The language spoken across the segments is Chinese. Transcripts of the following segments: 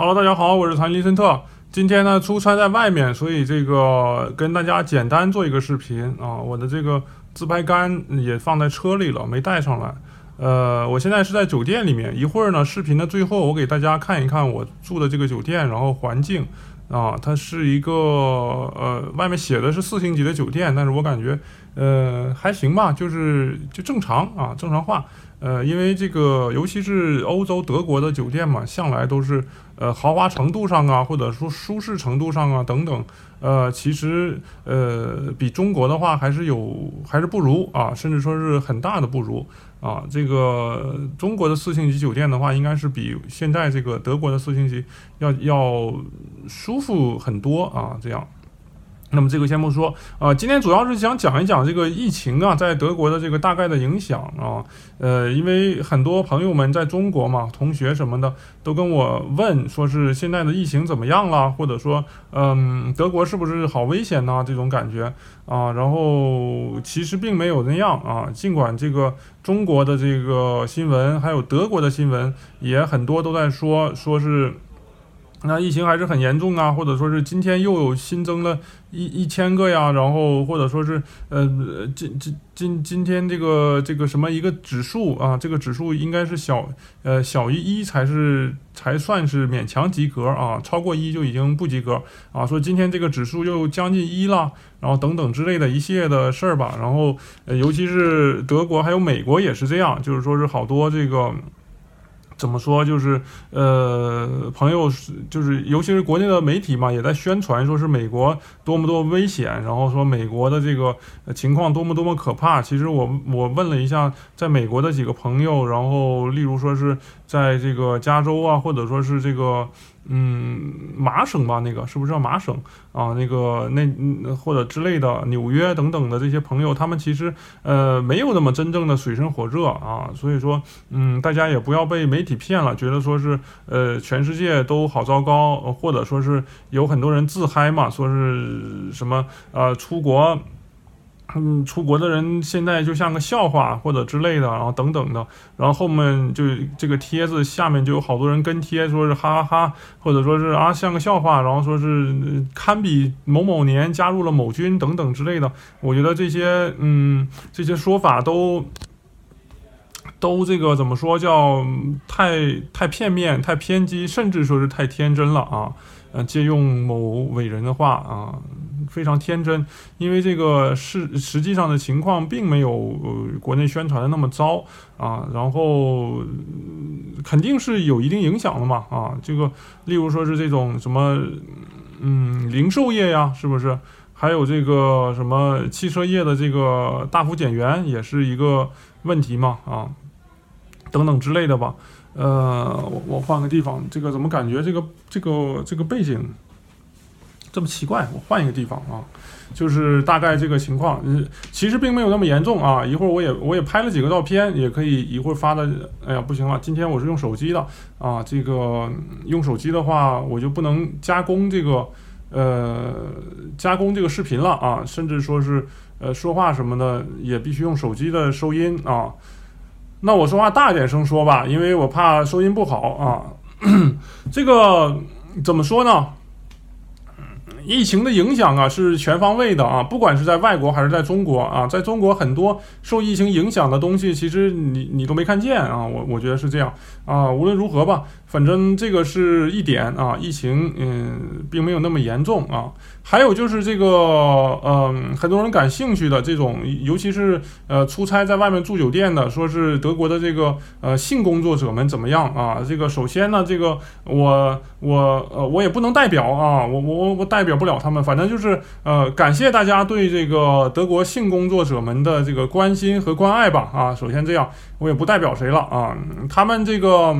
Hello，大家好，我是谭林森特。今天呢，出差在外面，所以这个跟大家简单做一个视频啊。我的这个自拍杆也放在车里了，没带上来。呃，我现在是在酒店里面。一会儿呢，视频的最后我给大家看一看我住的这个酒店，然后环境啊，它是一个呃，外面写的是四星级的酒店，但是我感觉呃还行吧，就是就正常啊，正常化。呃，因为这个，尤其是欧洲德国的酒店嘛，向来都是呃豪华程度上啊，或者说舒适程度上啊等等，呃，其实呃比中国的话还是有还是不如啊，甚至说是很大的不如啊。这个中国的四星级酒店的话，应该是比现在这个德国的四星级要要舒服很多啊，这样。那么这个先不说啊，今天主要是想讲一讲这个疫情啊，在德国的这个大概的影响啊。呃，因为很多朋友们在中国嘛，同学什么的都跟我问，说是现在的疫情怎么样了，或者说，嗯，德国是不是好危险呢？这种感觉啊。然后其实并没有那样啊，尽管这个中国的这个新闻，还有德国的新闻，也很多都在说，说是。那疫情还是很严重啊，或者说是今天又有新增了一一千个呀，然后或者说是呃今今今今天这个这个什么一个指数啊，这个指数应该是小呃小于一才是才算是勉强及格啊，超过一就已经不及格啊。说今天这个指数又将近一了，然后等等之类的一系列的事儿吧。然后呃尤其是德国还有美国也是这样，就是说是好多这个。怎么说？就是呃，朋友是就是，尤其是国内的媒体嘛，也在宣传，说是美国多么多危险，然后说美国的这个情况多么多么可怕。其实我我问了一下，在美国的几个朋友，然后例如说是在这个加州啊，或者说是这个。嗯，麻省吧，那个是不是叫麻省啊？那个那或者之类的，纽约等等的这些朋友，他们其实呃没有那么真正的水深火热啊。所以说，嗯，大家也不要被媒体骗了，觉得说是呃全世界都好糟糕，或者说是有很多人自嗨嘛，说是什么呃出国。嗯，出国的人现在就像个笑话或者之类的，然后等等的，然后后面就这个帖子下面就有好多人跟帖，说是哈哈哈，或者说是啊像个笑话，然后说是堪比某某年加入了某军等等之类的。我觉得这些嗯这些说法都都这个怎么说叫太太片面、太偏激，甚至说是太天真了啊。嗯，借用某伟人的话啊。非常天真，因为这个是实际上的情况并没有呃国内宣传的那么糟啊，然后肯定是有一定影响的嘛啊，这个例如说是这种什么嗯零售业呀，是不是？还有这个什么汽车业的这个大幅减员也是一个问题嘛啊，等等之类的吧。呃，我我换个地方，这个怎么感觉这个这个这个背景？这么奇怪，我换一个地方啊，就是大概这个情况，嗯，其实并没有那么严重啊。一会儿我也我也拍了几个照片，也可以一会儿发的。哎呀，不行了，今天我是用手机的啊，这个用手机的话，我就不能加工这个呃加工这个视频了啊，甚至说是呃说话什么的也必须用手机的收音啊。那我说话大点声说吧，因为我怕收音不好啊。这个怎么说呢？疫情的影响啊是全方位的啊，不管是在外国还是在中国啊，在中国很多受疫情影响的东西，其实你你都没看见啊，我我觉得是这样啊。无论如何吧，反正这个是一点啊，疫情嗯并没有那么严重啊。还有就是这个嗯，很多人感兴趣的这种，尤其是呃出差在外面住酒店的，说是德国的这个呃性工作者们怎么样啊？这个首先呢，这个我我呃我也不能代表啊，我我我代表。不了他们，反正就是呃，感谢大家对这个德国性工作者们的这个关心和关爱吧啊。首先这样，我也不代表谁了啊。他们这个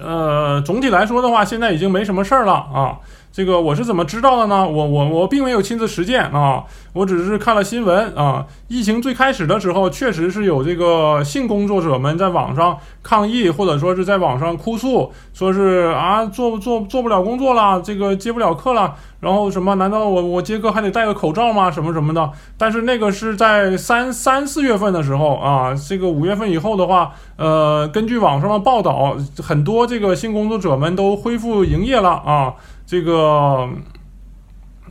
呃，总体来说的话，现在已经没什么事儿了啊。这个我是怎么知道的呢？我我我并没有亲自实践啊，我只是看了新闻啊。疫情最开始的时候，确实是有这个性工作者们在网上抗议，或者说是在网上哭诉，说是啊做做做不了工作了，这个接不了课了，然后什么？难道我我接客还得戴个口罩吗？什么什么的？但是那个是在三三四月份的时候啊，这个五月份以后的话，呃，根据网上的报道，很多这。这个性工作者们都恢复营业了啊，这个。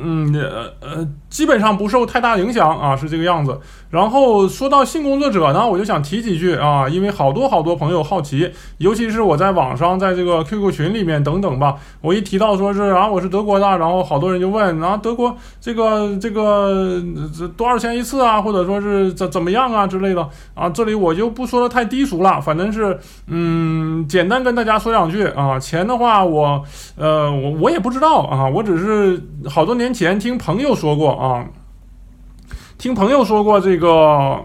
嗯，呃呃，基本上不受太大影响啊，是这个样子。然后说到性工作者呢，我就想提几句啊，因为好多好多朋友好奇，尤其是我在网上，在这个 QQ 群里面等等吧，我一提到说是啊，我是德国的，然后好多人就问啊，德国这个这个这多少钱一次啊，或者说是怎怎么样啊之类的啊，这里我就不说的太低俗了，反正是嗯，简单跟大家说两句啊，钱的话我呃我我也不知道啊，我只是好多年前听朋友说过啊。听朋友说过，这个，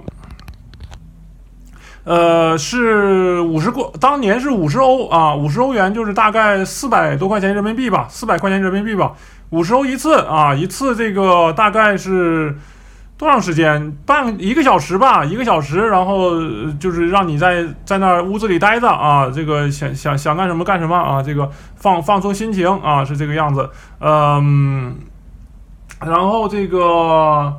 呃，是五十过，当年是五十欧啊，五十欧元就是大概四百多块钱人民币吧，四百块钱人民币吧，五十欧一次啊，一次这个大概是多长时间？半一个小时吧，一个小时，然后就是让你在在那屋子里待着啊，这个想想想干什么干什么啊，这个放放松心情啊，是这个样子，嗯，然后这个。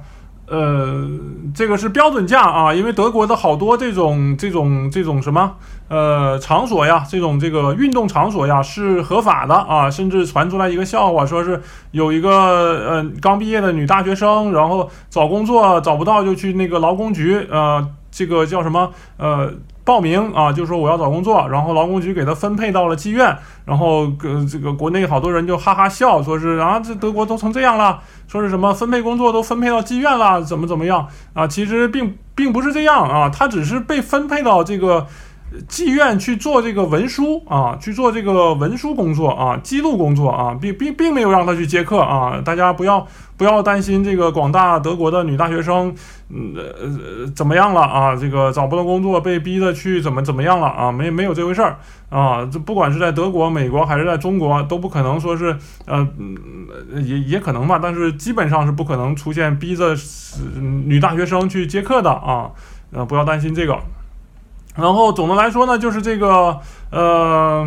呃，这个是标准价啊，因为德国的好多这种这种这种什么呃场所呀，这种这个运动场所呀是合法的啊，甚至传出来一个笑话，说是有一个呃刚毕业的女大学生，然后找工作找不到就去那个劳工局，呃，这个叫什么呃。报名啊，就说我要找工作，然后劳工局给他分配到了妓院，然后呃这个国内好多人就哈哈笑，说是啊这德国都成这样了，说是什么分配工作都分配到妓院了，怎么怎么样啊？其实并并不是这样啊，他只是被分配到这个。妓院去做这个文书啊，去做这个文书工作啊，记录工作啊，并并并没有让他去接客啊。大家不要不要担心这个广大德国的女大学生，嗯呃怎么样了啊？这个找不到工作，被逼着去怎么怎么样了啊？没没有这回事儿啊。这不管是在德国、美国还是在中国，都不可能说是呃也也可能吧，但是基本上是不可能出现逼着女大学生去接客的啊。呃，不要担心这个。然后总的来说呢，就是这个，呃，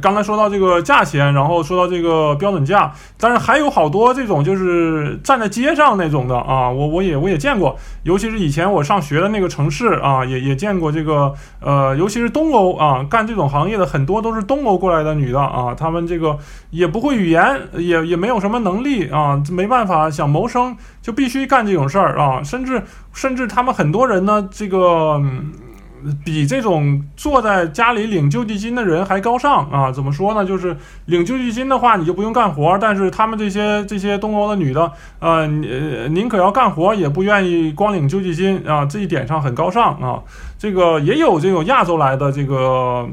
刚才说到这个价钱，然后说到这个标准价，但是还有好多这种就是站在街上那种的啊，我我也我也见过，尤其是以前我上学的那个城市啊，也也见过这个，呃，尤其是东欧啊，干这种行业的很多都是东欧过来的女的啊，她们这个也不会语言，也也没有什么能力啊，没办法想谋生，就必须干这种事儿啊，甚至甚至他们很多人呢，这个。比这种坐在家里领救济金的人还高尚啊？怎么说呢？就是领救济金的话，你就不用干活，但是他们这些这些东欧的女的，呃，宁可要干活，也不愿意光领救济金啊。这一点上很高尚啊。这个也有这种亚洲来的这个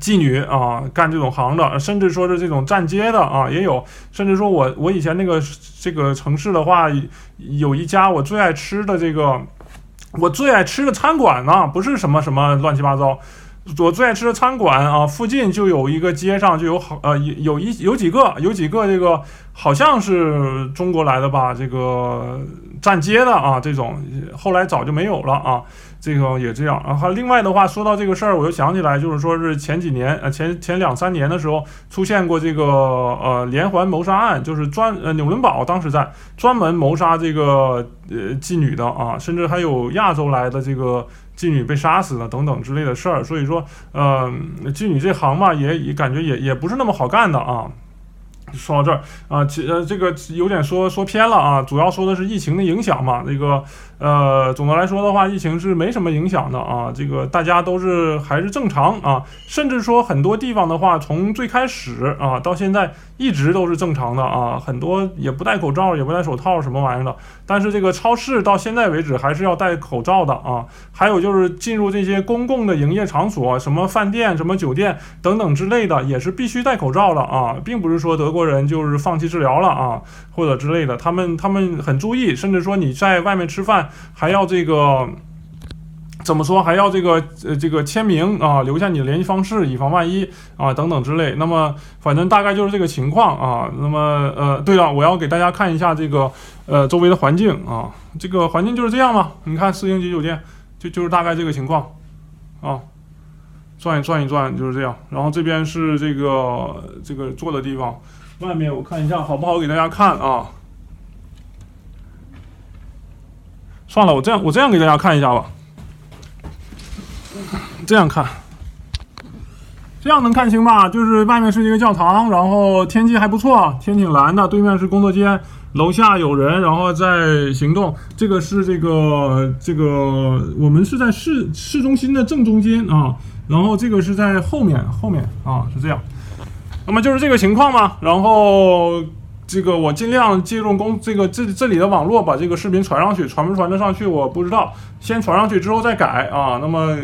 妓女啊，干这种行的，甚至说是这种站街的啊，也有。甚至说我我以前那个这个城市的话，有一家我最爱吃的这个。我最爱吃的餐馆呢，不是什么什么乱七八糟。我最爱吃的餐馆啊，附近就有一个街上就有好呃有有一有几个有几个这个好像是中国来的吧，这个站街的啊这种，后来早就没有了啊。这个也这样，然后另外的话，说到这个事儿，我又想起来，就是说是前几年，呃，前前两三年的时候，出现过这个呃连环谋杀案，就是专呃纽伦堡当时在专门谋杀这个呃妓女的啊，甚至还有亚洲来的这个妓女被杀死的等等之类的事儿，所以说，呃，妓女这行嘛，也也感觉也也不是那么好干的啊。说到这儿啊，其呃这个有点说说偏了啊，主要说的是疫情的影响嘛。这个呃，总的来说的话，疫情是没什么影响的啊。这个大家都是还是正常啊，甚至说很多地方的话，从最开始啊到现在一直都是正常的啊，很多也不戴口罩，也不戴手套什么玩意儿的。但是这个超市到现在为止还是要戴口罩的啊。还有就是进入这些公共的营业场所，什么饭店、什么酒店等等之类的，也是必须戴口罩的啊，并不是说德国。人就是放弃治疗了啊，或者之类的，他们他们很注意，甚至说你在外面吃饭还要这个怎么说，还要这个呃这个签名啊，留下你的联系方式，以防万一啊等等之类。那么反正大概就是这个情况啊。那么呃，对了，我要给大家看一下这个呃周围的环境啊，这个环境就是这样嘛。你看四星级酒店就就是大概这个情况啊。转一转一转就是这样。然后这边是这个这个坐的地方。外面我看一下好不好给大家看啊？算了，我这样我这样给大家看一下吧。这样看，这样能看清吧？就是外面是一个教堂，然后天气还不错，天挺蓝的，对面是工作间，楼下有人，然后在行动。这个是这个这个，我们是在市市中心的正中间啊，然后这个是在后面后面啊，是这样。那么就是这个情况嘛，然后。这个我尽量借用公这个这这里的网络把这个视频传上去，传不传得上去我不知道，先传上去之后再改啊。那么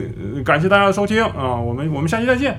感谢大家的收听啊，我们我们下期再见。